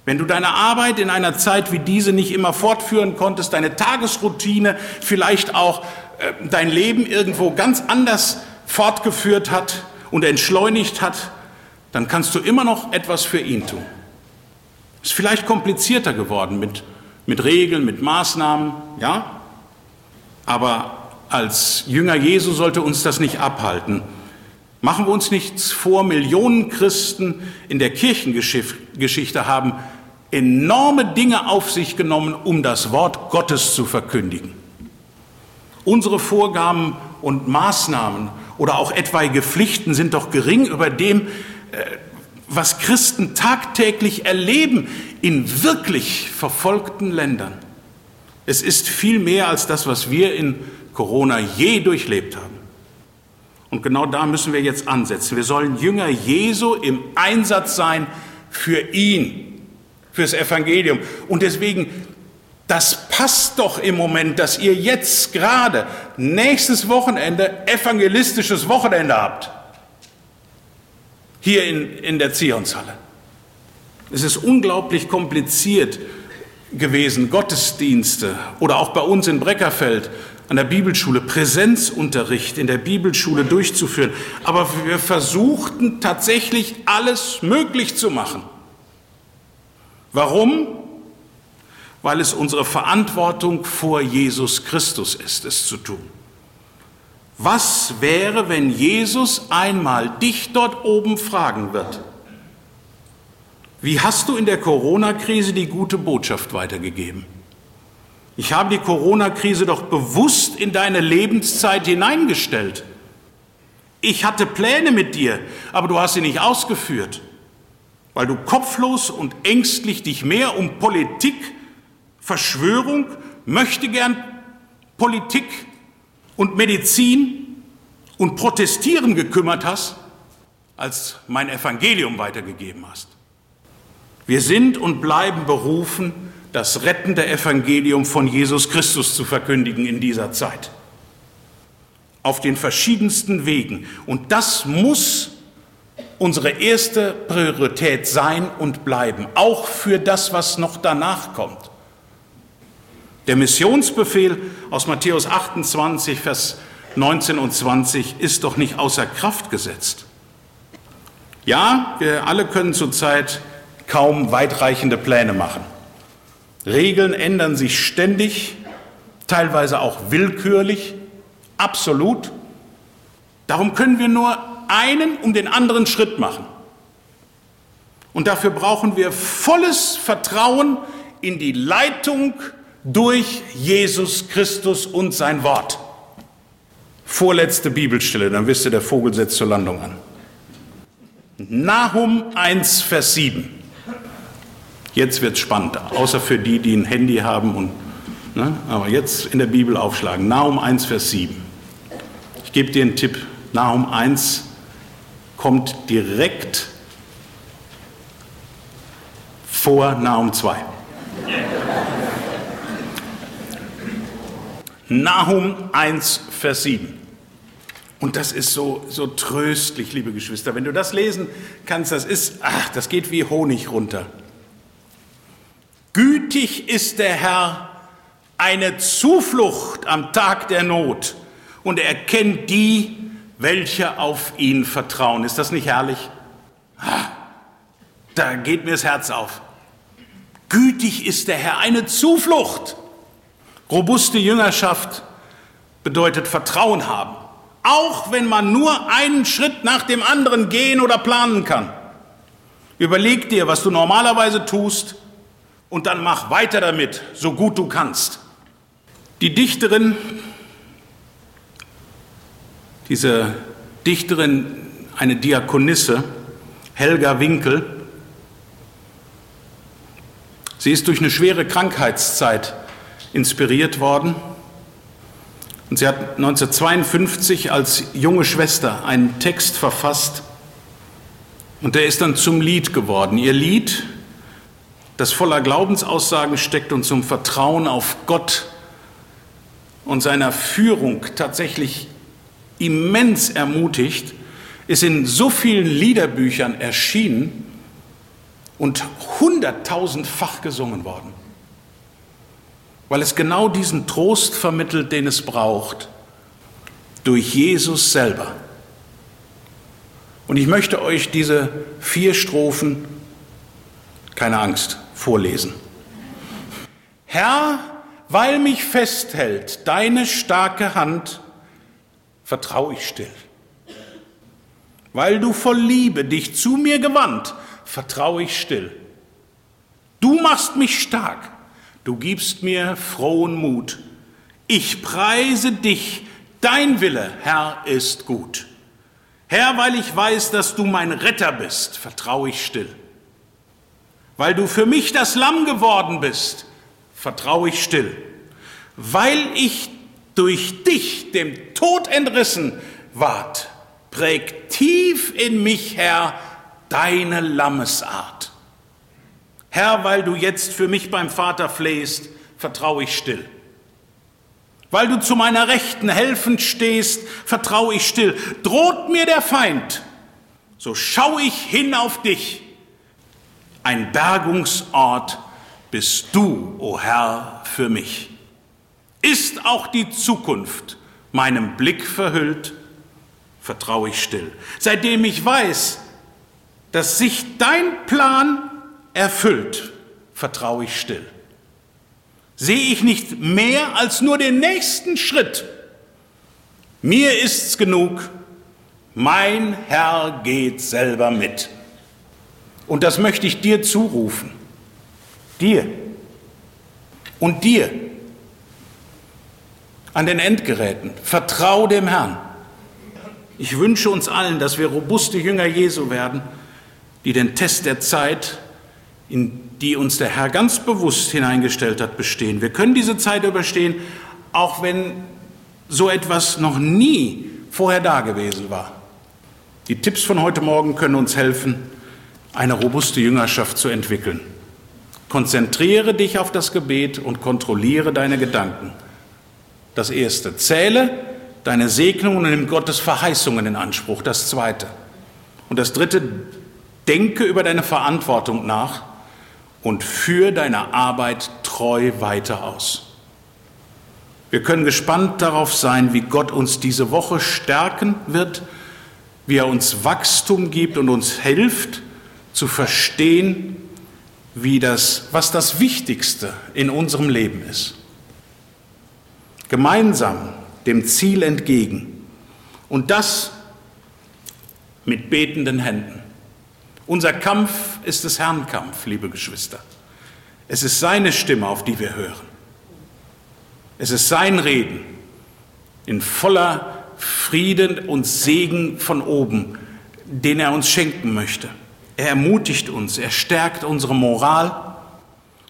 Wenn du deine Arbeit in einer Zeit wie diese nicht immer fortführen konntest, deine Tagesroutine, vielleicht auch äh, dein Leben irgendwo ganz anders fortgeführt hat und entschleunigt hat, dann kannst du immer noch etwas für ihn tun. Ist vielleicht komplizierter geworden mit, mit Regeln, mit Maßnahmen, ja? Aber als Jünger Jesu sollte uns das nicht abhalten. Machen wir uns nichts vor, Millionen Christen in der Kirchengeschichte haben enorme Dinge auf sich genommen, um das Wort Gottes zu verkündigen. Unsere Vorgaben und Maßnahmen oder auch etwaige Pflichten sind doch gering über dem, äh, was Christen tagtäglich erleben in wirklich verfolgten Ländern. Es ist viel mehr als das, was wir in Corona je durchlebt haben. Und genau da müssen wir jetzt ansetzen. Wir sollen Jünger Jesu im Einsatz sein für ihn, fürs Evangelium. Und deswegen das passt doch im Moment, dass ihr jetzt gerade nächstes Wochenende evangelistisches Wochenende habt. Hier in, in der Zionshalle. Es ist unglaublich kompliziert gewesen, Gottesdienste oder auch bei uns in Breckerfeld an der Bibelschule Präsenzunterricht in der Bibelschule durchzuführen. Aber wir versuchten tatsächlich alles möglich zu machen. Warum? Weil es unsere Verantwortung vor Jesus Christus ist, es zu tun. Was wäre, wenn Jesus einmal dich dort oben fragen wird? Wie hast du in der Corona-Krise die gute Botschaft weitergegeben? Ich habe die Corona-Krise doch bewusst in deine Lebenszeit hineingestellt. Ich hatte Pläne mit dir, aber du hast sie nicht ausgeführt, weil du kopflos und ängstlich dich mehr um Politik, Verschwörung, möchte gern Politik und Medizin und Protestieren gekümmert hast, als mein Evangelium weitergegeben hast. Wir sind und bleiben berufen, das rettende Evangelium von Jesus Christus zu verkündigen in dieser Zeit. Auf den verschiedensten Wegen. Und das muss unsere erste Priorität sein und bleiben, auch für das, was noch danach kommt. Der Missionsbefehl aus Matthäus 28, Vers 19 und 20 ist doch nicht außer Kraft gesetzt. Ja, wir alle können zurzeit kaum weitreichende Pläne machen. Regeln ändern sich ständig, teilweise auch willkürlich, absolut. Darum können wir nur einen um den anderen Schritt machen. Und dafür brauchen wir volles Vertrauen in die Leitung durch Jesus Christus und sein Wort. Vorletzte Bibelstelle, dann wisst ihr, der Vogel setzt zur Landung an. Nahum 1, Vers 7. Jetzt wird es spannend, außer für die, die ein Handy haben. Und, ne? Aber jetzt in der Bibel aufschlagen. Nahum 1, Vers 7. Ich gebe dir einen Tipp. Nahum 1 kommt direkt vor Nahum 2. Nahum 1, Vers 7. Und das ist so, so tröstlich, liebe Geschwister. Wenn du das lesen kannst, das ist, ach, das geht wie Honig runter. Gütig ist der Herr, eine Zuflucht am Tag der Not und er kennt die, welche auf ihn vertrauen. Ist das nicht herrlich? Ah, da geht mir das Herz auf. Gütig ist der Herr, eine Zuflucht. Robuste Jüngerschaft bedeutet Vertrauen haben, auch wenn man nur einen Schritt nach dem anderen gehen oder planen kann. Überleg dir, was du normalerweise tust und dann mach weiter damit, so gut du kannst. Die Dichterin, diese Dichterin, eine Diakonisse, Helga Winkel, sie ist durch eine schwere Krankheitszeit inspiriert worden. Und sie hat 1952 als junge Schwester einen Text verfasst und der ist dann zum Lied geworden. Ihr Lied das voller Glaubensaussagen steckt und zum Vertrauen auf Gott und seiner Führung tatsächlich immens ermutigt, ist in so vielen Liederbüchern erschienen und hunderttausendfach gesungen worden, weil es genau diesen Trost vermittelt, den es braucht, durch Jesus selber. Und ich möchte euch diese vier Strophen, keine Angst, vorlesen. Herr, weil mich festhält deine starke Hand, vertraue ich still. Weil du voll Liebe dich zu mir gewandt, vertraue ich still. Du machst mich stark, du gibst mir frohen Mut. Ich preise dich, dein Wille, Herr, ist gut. Herr, weil ich weiß, dass du mein Retter bist, vertraue ich still. Weil du für mich das Lamm geworden bist, vertraue ich still. Weil ich durch dich dem Tod entrissen ward, prägt tief in mich, Herr, deine Lammesart. Herr, weil du jetzt für mich beim Vater flehst, vertraue ich still. Weil du zu meiner Rechten helfend stehst, vertraue ich still. Droht mir der Feind, so schaue ich hin auf dich ein Bergungsort bist du, o oh Herr, für mich. Ist auch die Zukunft meinem Blick verhüllt, vertraue ich still. Seitdem ich weiß, dass sich dein Plan erfüllt, vertraue ich still. Sehe ich nicht mehr als nur den nächsten Schritt. Mir ist's genug, mein Herr geht selber mit. Und das möchte ich dir zurufen. Dir. Und dir. An den Endgeräten. Vertrau dem Herrn. Ich wünsche uns allen, dass wir robuste Jünger Jesu werden, die den Test der Zeit, in die uns der Herr ganz bewusst hineingestellt hat, bestehen. Wir können diese Zeit überstehen, auch wenn so etwas noch nie vorher da gewesen war. Die Tipps von heute Morgen können uns helfen, eine robuste Jüngerschaft zu entwickeln. Konzentriere dich auf das Gebet und kontrolliere deine Gedanken. Das erste, zähle deine Segnungen und nimm Gottes Verheißungen in Anspruch. Das zweite. Und das dritte, denke über deine Verantwortung nach und führe deine Arbeit treu weiter aus. Wir können gespannt darauf sein, wie Gott uns diese Woche stärken wird, wie er uns Wachstum gibt und uns hilft zu verstehen, wie das, was das Wichtigste in unserem Leben ist. Gemeinsam dem Ziel entgegen und das mit betenden Händen. Unser Kampf ist des Herrn Kampf, liebe Geschwister. Es ist seine Stimme, auf die wir hören. Es ist sein Reden in voller Frieden und Segen von oben, den er uns schenken möchte. Er ermutigt uns, er stärkt unsere Moral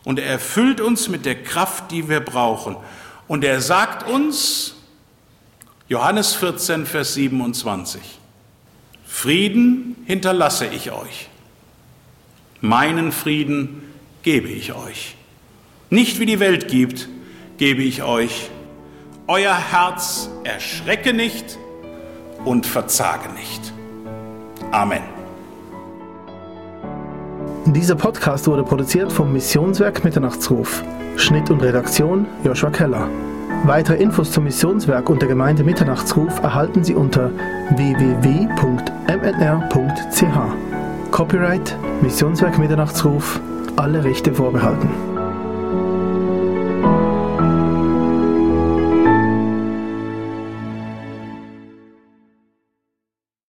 und er erfüllt uns mit der Kraft, die wir brauchen. Und er sagt uns, Johannes 14, Vers 27, Frieden hinterlasse ich euch, meinen Frieden gebe ich euch. Nicht wie die Welt gibt, gebe ich euch. Euer Herz erschrecke nicht und verzage nicht. Amen. Dieser Podcast wurde produziert vom Missionswerk Mitternachtsruf. Schnitt und Redaktion Joshua Keller. Weitere Infos zum Missionswerk und der Gemeinde Mitternachtsruf erhalten Sie unter www.mnr.ch. Copyright Missionswerk Mitternachtsruf, alle Rechte vorbehalten.